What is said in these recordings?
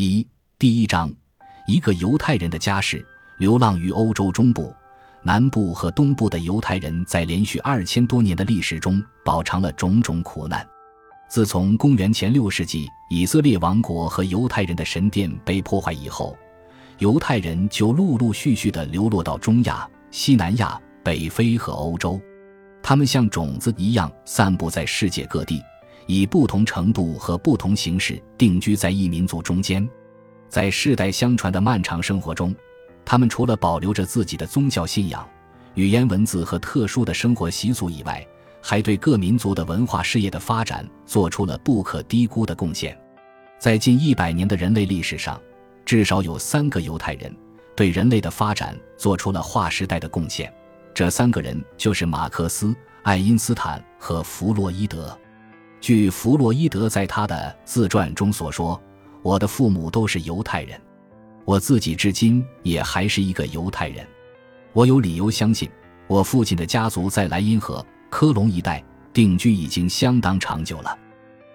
一第一章，一个犹太人的家世。流浪于欧洲中部、南部和东部的犹太人在连续二千多年的历史中饱尝了种种苦难。自从公元前六世纪以色列王国和犹太人的神殿被破坏以后，犹太人就陆陆续续地流落到中亚、西南亚、北非和欧洲。他们像种子一样散布在世界各地。以不同程度和不同形式定居在异民族中间，在世代相传的漫长生活中，他们除了保留着自己的宗教信仰、语言文字和特殊的生活习俗以外，还对各民族的文化事业的发展做出了不可低估的贡献。在近一百年的人类历史上，至少有三个犹太人对人类的发展做出了划时代的贡献。这三个人就是马克思、爱因斯坦和弗洛伊德。据弗洛伊德在他的自传中所说：“我的父母都是犹太人，我自己至今也还是一个犹太人。我有理由相信，我父亲的家族在莱茵河、科隆一带定居已经相当长久了。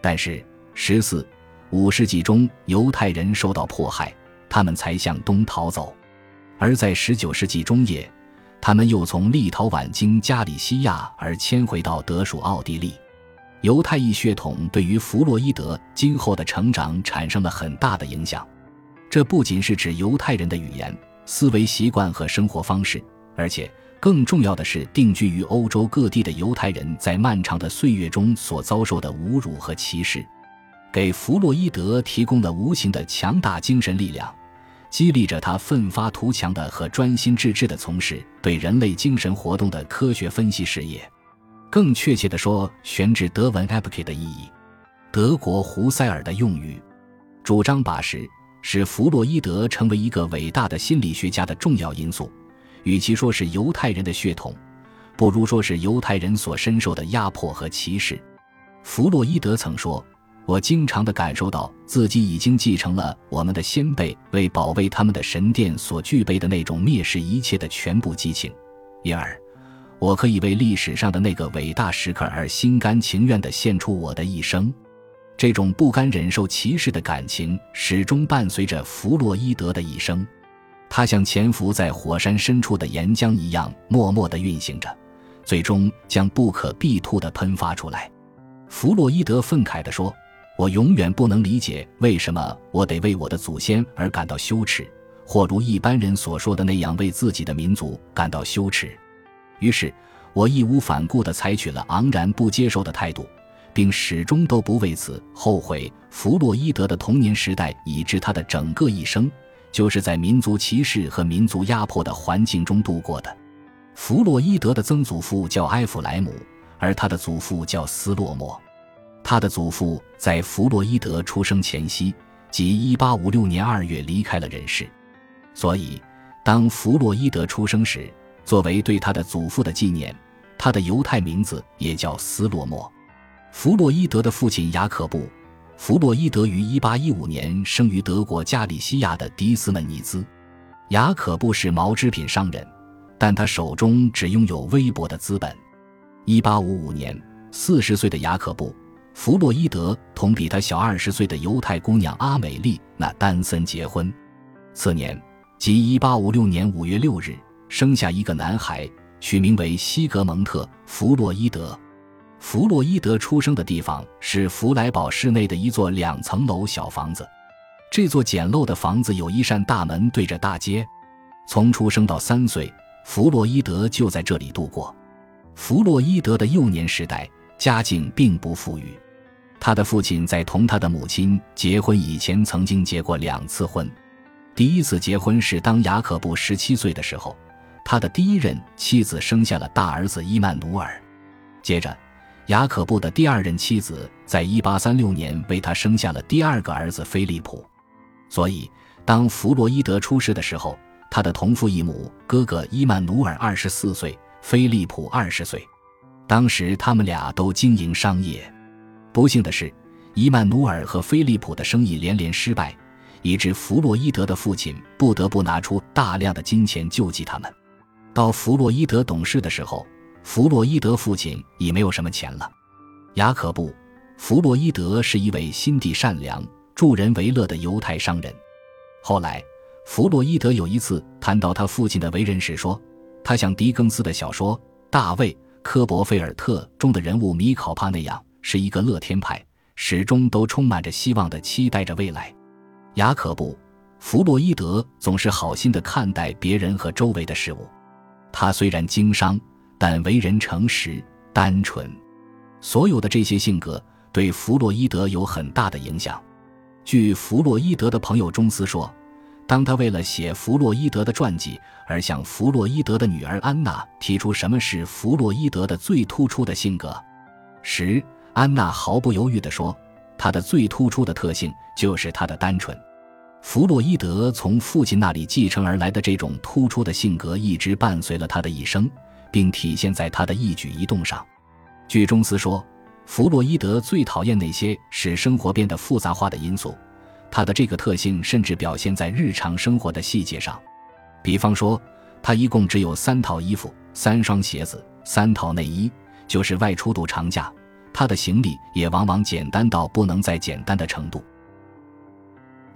但是十四、五世纪中，犹太人受到迫害，他们才向东逃走；而在十九世纪中叶，他们又从立陶宛经加里西亚而迁回到德属奥地利。”犹太裔血统对于弗洛伊德今后的成长产生了很大的影响，这不仅是指犹太人的语言、思维习惯和生活方式，而且更重要的是，定居于欧洲各地的犹太人在漫长的岁月中所遭受的侮辱和歧视，给弗洛伊德提供了无形的强大精神力量，激励着他奋发图强的和专心致志的从事对人类精神活动的科学分析事业。更确切地说，悬置德文 “epoch” 的意义，德国胡塞尔的用语，主张把持使弗洛伊德成为一个伟大的心理学家的重要因素。与其说是犹太人的血统，不如说是犹太人所深受的压迫和歧视。弗洛伊德曾说：“我经常地感受到自己已经继承了我们的先辈为保卫他们的神殿所具备的那种蔑视一切的全部激情，因而。”我可以为历史上的那个伟大时刻而心甘情愿地献出我的一生，这种不甘忍受歧视的感情始终伴随着弗洛伊德的一生。他像潜伏在火山深处的岩浆一样，默默地运行着，最终将不可避吐地喷发出来。弗洛伊德愤慨地说：“我永远不能理解为什么我得为我的祖先而感到羞耻，或如一般人所说的那样为自己的民族感到羞耻。”于是，我义无反顾地采取了昂然不接受的态度，并始终都不为此后悔。弗洛伊德的童年时代以致他的整个一生，就是在民族歧视和民族压迫的环境中度过的。弗洛伊德的曾祖父叫埃弗莱姆，而他的祖父叫斯洛莫。他的祖父在弗洛伊德出生前夕，即1856年2月离开了人世，所以当弗洛伊德出生时。作为对他的祖父的纪念，他的犹太名字也叫斯洛莫。弗洛伊德的父亲雅可布·弗洛伊德于1815年生于德国加里西亚的迪斯门尼兹。雅可布是毛织品商人，但他手中只拥有微薄的资本。1855年，四十岁的雅可布·弗洛伊德同比他小二十岁的犹太姑娘阿美丽那丹森结婚。次年，即1856年5月6日。生下一个男孩，取名为西格蒙特·弗洛伊德。弗洛伊德出生的地方是弗莱堡市内的一座两层楼小房子。这座简陋的房子有一扇大门对着大街。从出生到三岁，弗洛伊德就在这里度过。弗洛伊德的幼年时代家境并不富裕，他的父亲在同他的母亲结婚以前曾经结过两次婚。第一次结婚是当雅可布十七岁的时候。他的第一任妻子生下了大儿子伊曼努尔，接着，雅可布的第二任妻子在1836年为他生下了第二个儿子菲利普。所以，当弗洛伊德出世的时候，他的同父异母哥哥伊曼努尔二十四岁，菲利普二十岁。当时他们俩都经营商业，不幸的是，伊曼努尔和菲利普的生意连连失败，以致弗洛伊德的父亲不得不拿出大量的金钱救济他们。到弗洛伊德懂事的时候，弗洛伊德父亲已没有什么钱了。雅可布·弗洛伊德是一位心地善良、助人为乐的犹太商人。后来，弗洛伊德有一次谈到他父亲的为人时说：“他像狄更斯的小说《大卫·科伯菲尔特》中的人物米考帕那样，是一个乐天派，始终都充满着希望的期待着未来。”雅可布·弗洛伊德总是好心的看待别人和周围的事物。他虽然经商，但为人诚实、单纯。所有的这些性格对弗洛伊德有很大的影响。据弗洛伊德的朋友中斯说，当他为了写弗洛伊德的传记而向弗洛伊德的女儿安娜提出什么是弗洛伊德的最突出的性格时，安娜毫不犹豫地说：“他的最突出的特性就是他的单纯。”弗洛伊德从父亲那里继承而来的这种突出的性格一直伴随了他的一生，并体现在他的一举一动上。据中斯说。弗洛伊德最讨厌那些使生活变得复杂化的因素，他的这个特性甚至表现在日常生活的细节上。比方说，他一共只有三套衣服、三双鞋子、三套内衣，就是外出度长假。他的行李也往往简单到不能再简单的程度。